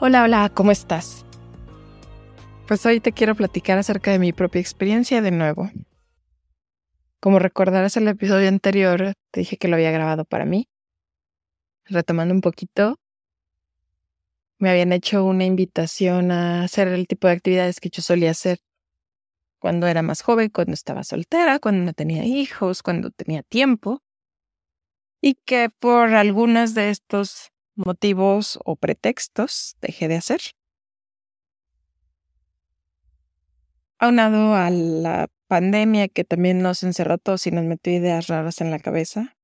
Hola, hola, ¿cómo estás? Pues hoy te quiero platicar acerca de mi propia experiencia de nuevo. Como recordarás el episodio anterior, te dije que lo había grabado para mí. Retomando un poquito, me habían hecho una invitación a hacer el tipo de actividades que yo solía hacer cuando era más joven, cuando estaba soltera, cuando no tenía hijos, cuando tenía tiempo, y que por algunos de estos motivos o pretextos dejé de hacer. Aunado a la pandemia que también nos encerró todos y nos metió ideas raras en la cabeza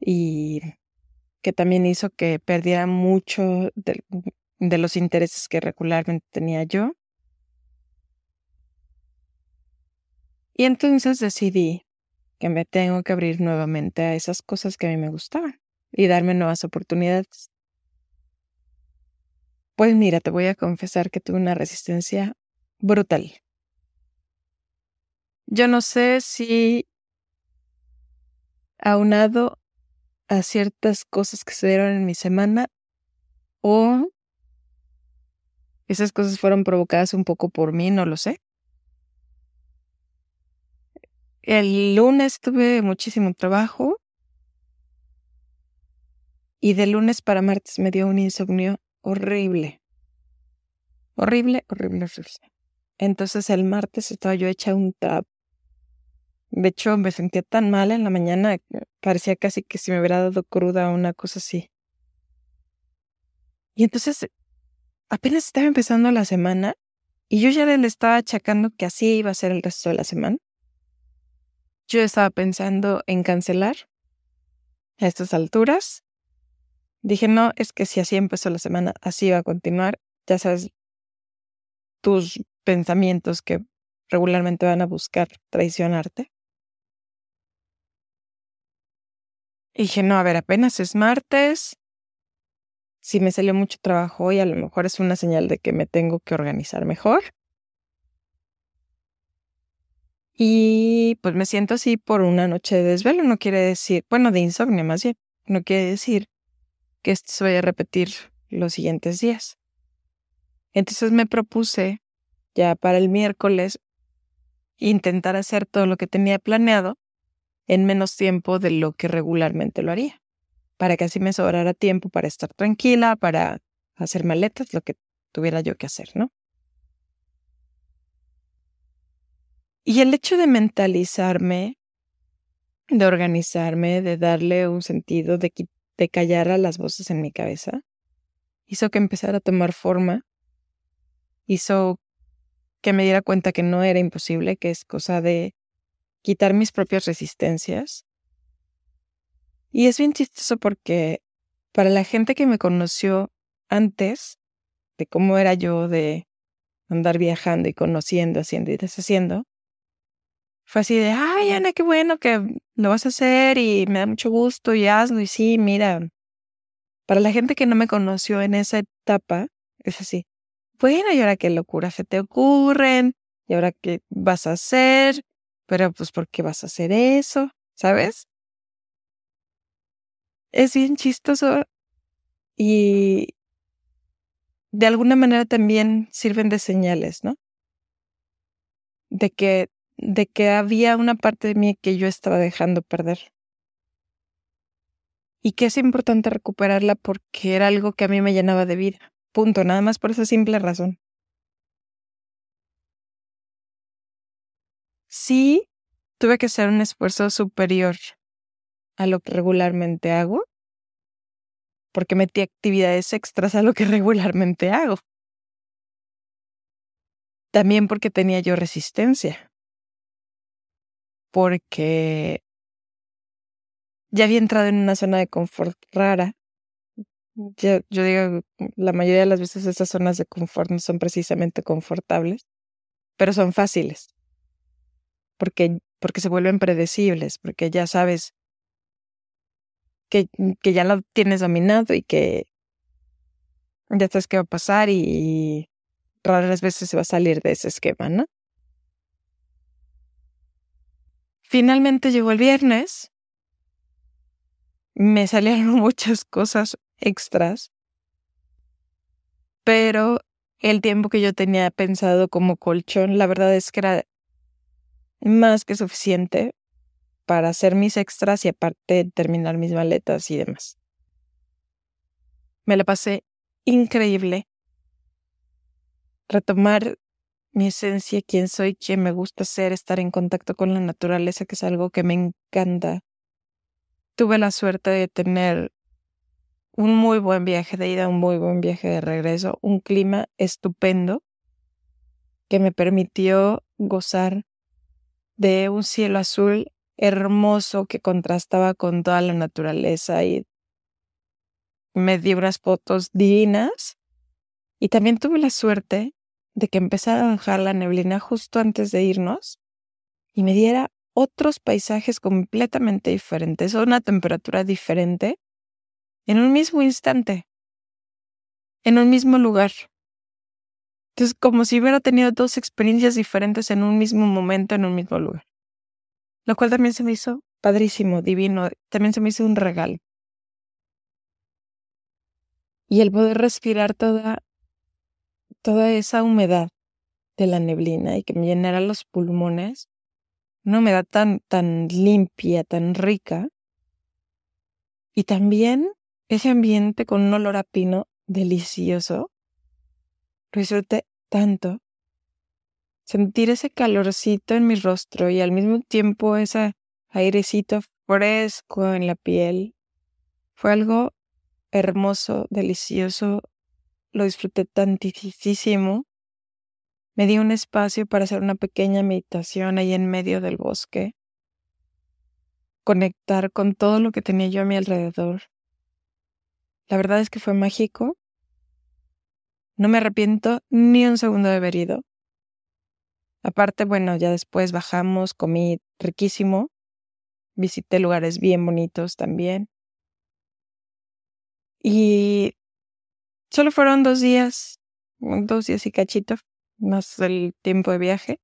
y que también hizo que perdiera mucho de, los intereses que regularmente tenía yo. Y entonces decidí que me tengo que abrir nuevamente a esas cosas que a mí me gustaban y darme nuevas oportunidades. Pues mira, te voy a confesar que tuve una resistencia brutal. Yo no sé si aunado a ciertas cosas que se dieron en mi semana o esas cosas fueron provocadas un poco por mí, no lo sé. El lunes tuve muchísimo trabajo y de lunes para martes me dio un insomnio horrible. Horrible, horrible. Entonces el martes estaba yo hecha un trapo de hecho, me sentía tan mal en la mañana, parecía casi que si me hubiera dado cruda o una cosa así. Y entonces, apenas estaba empezando la semana y yo ya le estaba achacando que así iba a ser el resto de la semana. Yo estaba pensando en cancelar a estas alturas. Dije, no, es que si así empezó la semana, así va a continuar. Ya sabes, tus pensamientos que regularmente van a buscar traicionarte. Y dije, no, a ver, apenas es martes. Si me salió mucho trabajo hoy, a lo mejor es una señal de que me tengo que organizar mejor. Y pues me siento así por una noche de desvelo. No quiere decir, bueno, de insomnio más bien. No quiere decir que esto se vaya a repetir los siguientes días. Entonces me propuse ya para el miércoles intentar hacer todo lo que tenía planeado en menos tiempo de lo que regularmente lo haría, para que así me sobrara tiempo para estar tranquila, para hacer maletas, lo que tuviera yo que hacer, ¿no? Y el hecho de mentalizarme, de organizarme, de darle un sentido, de, de callar a las voces en mi cabeza, hizo que empezara a tomar forma, hizo que me diera cuenta que no era imposible, que es cosa de quitar mis propias resistencias. Y es bien chistoso porque para la gente que me conoció antes de cómo era yo de andar viajando y conociendo, haciendo y deshaciendo, fue así de, ay, Ana, qué bueno que lo vas a hacer y me da mucho gusto y hazlo y sí, mira. Para la gente que no me conoció en esa etapa, es así, bueno, ¿y ahora qué locuras se te ocurren? ¿Y ahora qué vas a hacer? pero pues ¿por qué vas a hacer eso? ¿Sabes? Es bien chistoso y de alguna manera también sirven de señales, ¿no? De que, de que había una parte de mí que yo estaba dejando perder. y que es importante recuperarla porque era algo que a mí me llenaba de vida. Punto, nada más por esa simple razón. Sí, tuve que hacer un esfuerzo superior a lo que regularmente hago, porque metí actividades extras a lo que regularmente hago. También porque tenía yo resistencia. Porque ya había entrado en una zona de confort rara. Yo, yo digo, la mayoría de las veces esas zonas de confort no son precisamente confortables, pero son fáciles. Porque, porque se vuelven predecibles, porque ya sabes que, que ya lo tienes dominado y que ya sabes qué va a pasar y raras veces se va a salir de ese esquema, ¿no? Finalmente llegó el viernes, me salieron muchas cosas extras, pero el tiempo que yo tenía pensado como colchón, la verdad es que era más que suficiente para hacer mis extras y aparte terminar mis maletas y demás. Me la pasé increíble. Retomar mi esencia, quién soy, quién me gusta ser, estar en contacto con la naturaleza, que es algo que me encanta. Tuve la suerte de tener un muy buen viaje de ida, un muy buen viaje de regreso, un clima estupendo que me permitió gozar de un cielo azul hermoso que contrastaba con toda la naturaleza y me di unas fotos divinas. Y también tuve la suerte de que empezara a bajar la neblina justo antes de irnos y me diera otros paisajes completamente diferentes, a una temperatura diferente, en un mismo instante, en un mismo lugar. Entonces, como si hubiera tenido dos experiencias diferentes en un mismo momento, en un mismo lugar lo cual también se me hizo padrísimo, divino, también se me hizo un regalo. Y el poder respirar toda, toda esa humedad de la neblina y que me llenara los pulmones, una humedad tan, tan limpia, tan rica, y también ese ambiente con un olor a pino delicioso, lo tanto sentir ese calorcito en mi rostro y al mismo tiempo ese airecito fresco en la piel. Fue algo hermoso, delicioso, lo disfruté tantísimo. Me di un espacio para hacer una pequeña meditación ahí en medio del bosque, conectar con todo lo que tenía yo a mi alrededor. La verdad es que fue mágico. No me arrepiento ni un segundo de haber ido. Aparte, bueno, ya después bajamos, comí riquísimo, visité lugares bien bonitos también. Y solo fueron dos días, dos días y cachito, más el tiempo de viaje.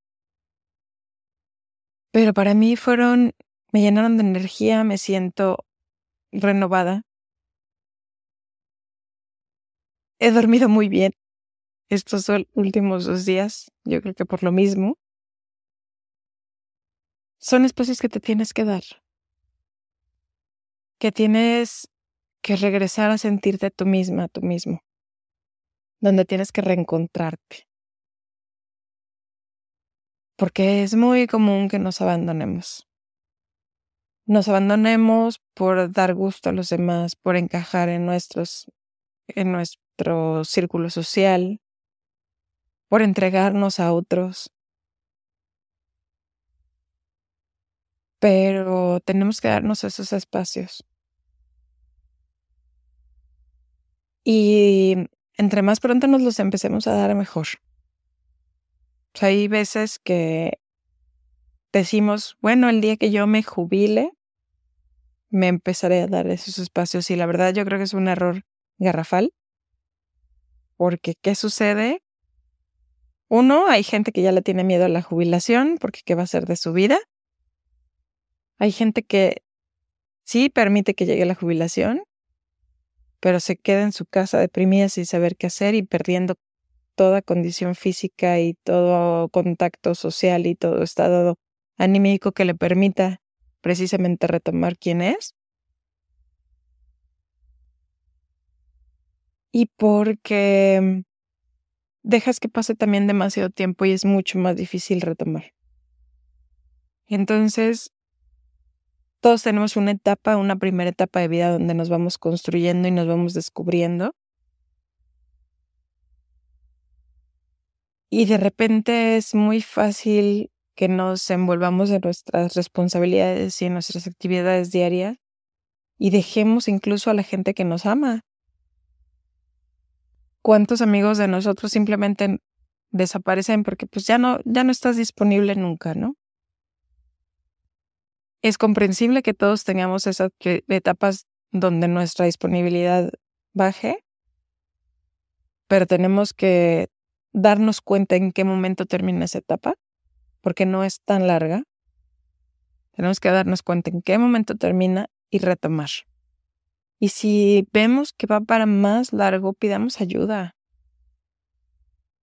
Pero para mí fueron, me llenaron de energía, me siento renovada. He dormido muy bien estos últimos dos días, yo creo que por lo mismo, son espacios que te tienes que dar, que tienes que regresar a sentirte tú misma, tú mismo, donde tienes que reencontrarte. Porque es muy común que nos abandonemos. Nos abandonemos por dar gusto a los demás, por encajar en nuestros en nuestro círculo social, por entregarnos a otros. Pero tenemos que darnos esos espacios. Y entre más pronto nos los empecemos a dar, mejor. hay veces que decimos, bueno, el día que yo me jubile, me empezaré a dar esos espacios. Y la verdad yo creo que es un error garrafal. Porque, ¿qué sucede? Uno, hay gente que ya le tiene miedo a la jubilación porque qué va a ser de su vida. Hay gente que sí permite que llegue la jubilación, pero se queda en su casa deprimida sin saber qué hacer y perdiendo toda condición física y todo contacto social y todo estado anímico que le permita precisamente retomar quién es. Y porque dejas que pase también demasiado tiempo y es mucho más difícil retomar. Entonces, todos tenemos una etapa, una primera etapa de vida donde nos vamos construyendo y nos vamos descubriendo. Y de repente es muy fácil que nos envolvamos en nuestras responsabilidades y en nuestras actividades diarias y dejemos incluso a la gente que nos ama. ¿Cuántos amigos de nosotros simplemente desaparecen porque pues ya no ya no estás disponible nunca, ¿no? Es comprensible que todos tengamos esas etapas donde nuestra disponibilidad baje, pero tenemos que darnos cuenta en qué momento termina esa etapa porque no es tan larga. Tenemos que darnos cuenta en qué momento termina y retomar. Y si vemos que va para más largo, pidamos ayuda.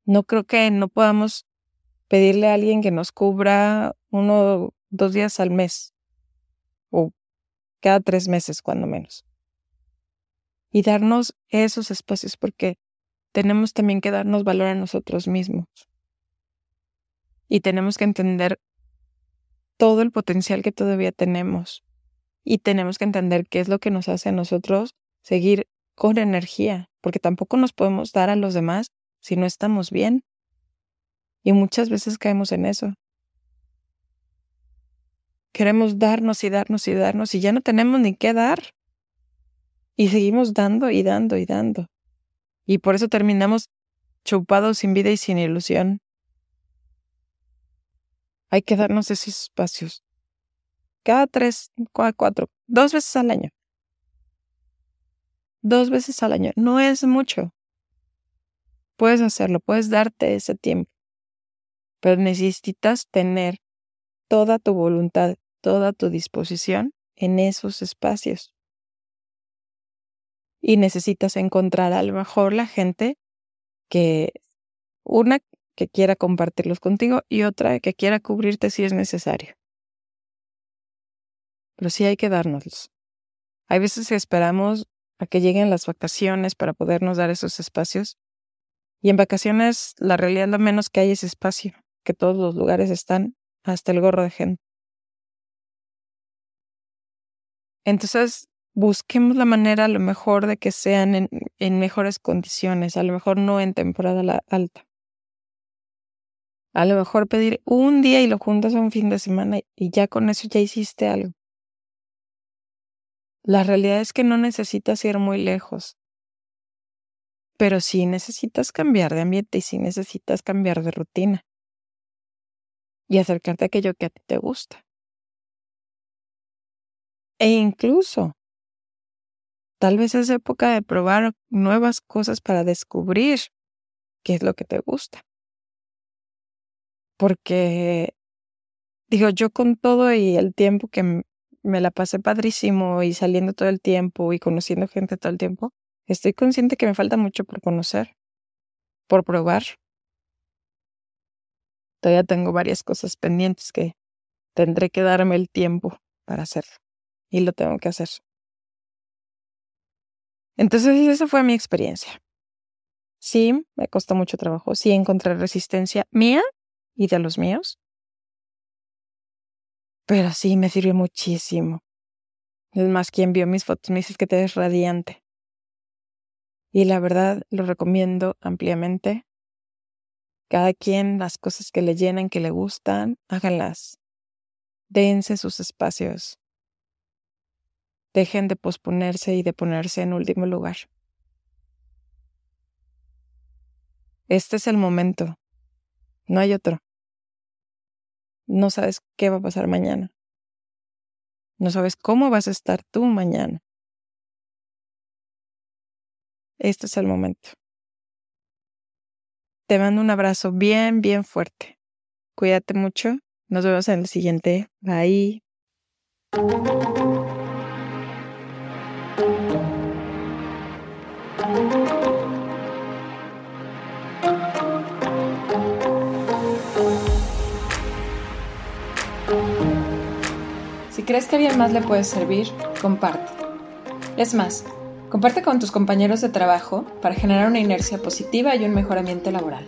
No creo que no podamos pedirle a alguien que nos cubra uno, dos días al mes o cada tres meses, cuando menos. Y darnos esos espacios porque tenemos también que darnos valor a nosotros mismos y tenemos que entender todo el potencial que todavía tenemos y tenemos que entender qué es lo que nos hace a nosotros seguir con energía, porque tampoco nos podemos dar a los demás si no estamos bien. Y muchas veces caemos en eso. Queremos darnos y darnos y darnos y ya no tenemos ni qué dar. Y seguimos dando y dando y dando. Y por eso terminamos chupados sin vida y sin ilusión. Hay que darnos esos espacios. Cada tres, cuatro, dos veces al año. Dos veces al año. No es mucho. Puedes hacerlo, puedes darte ese tiempo. Pero necesitas tener toda tu voluntad, toda tu disposición en esos espacios. Y necesitas encontrar a lo mejor la gente que, una, que quiera compartirlos contigo y otra que quiera cubrirte si es necesario. Pero sí hay que dárnoslos. Hay veces que esperamos a que lleguen las vacaciones para podernos dar esos espacios. Y en vacaciones la realidad lo menos que hay es espacio, que todos los lugares están hasta el gorro de gente. Entonces, busquemos la manera a lo mejor de que sean en, mejores condiciones, a lo mejor no en temporada alta. A lo mejor pedir un día y lo juntas a un fin de semana y ya con eso ya hiciste algo. La realidad es que no necesitas ir muy lejos, pero sí necesitas cambiar de ambiente y sí necesitas cambiar de rutina y acercarte a aquello que a ti te gusta. E incluso, tal vez es época de probar nuevas cosas para descubrir qué es lo que te gusta porque, digo, yo con todo y el tiempo que me la pasé padrísimo y saliendo todo el tiempo y conociendo gente todo el tiempo, estoy consciente que me falta mucho por conocer, por probar. Todavía tengo varias cosas pendientes que tendré que darme el tiempo para hacer y lo tengo que hacer. Entonces esa fue mi experiencia. Sí, me costó mucho trabajo, sí encontré resistencia mía y de los míos. Pero sí, me sirvió muchísimo. Es más, quien vio mis fotos me dice que te ves radiante. Y la verdad lo recomiendo ampliamente. Cada quien las cosas que le llenan, que le gustan, háganlas. Dense sus espacios. Dejen de posponerse y de ponerse en último lugar. Este es el momento. No hay otro. No sabes qué va a pasar mañana. No sabes cómo vas a estar tú mañana. Este es el momento. Te mando un abrazo bien, bien fuerte. Cuídate mucho. Nos vemos en el siguiente. Bye. Crees que a alguien más le puede servir, comparte. Es más, Comparte con tus compañeros de trabajo para generar una inercia positiva y un mejor ambiente laboral.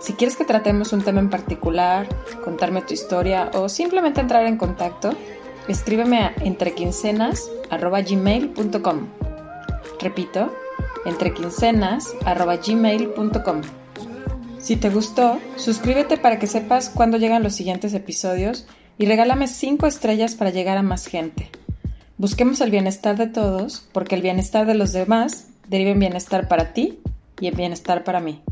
Si quieres que tratemos un tema en particular, contarme tu historia o simplemente entrar en contacto, escríbeme a entrequincenas.gmail.com. Repito, entrequincenas.gmail.com. Si te gustó, suscríbete para que sepas cuándo llegan los siguientes episodios y regálame 5 estrellas para llegar a más gente. Busquemos el bienestar de todos, porque el bienestar de los demás deriva en bienestar para ti y en bienestar para mí.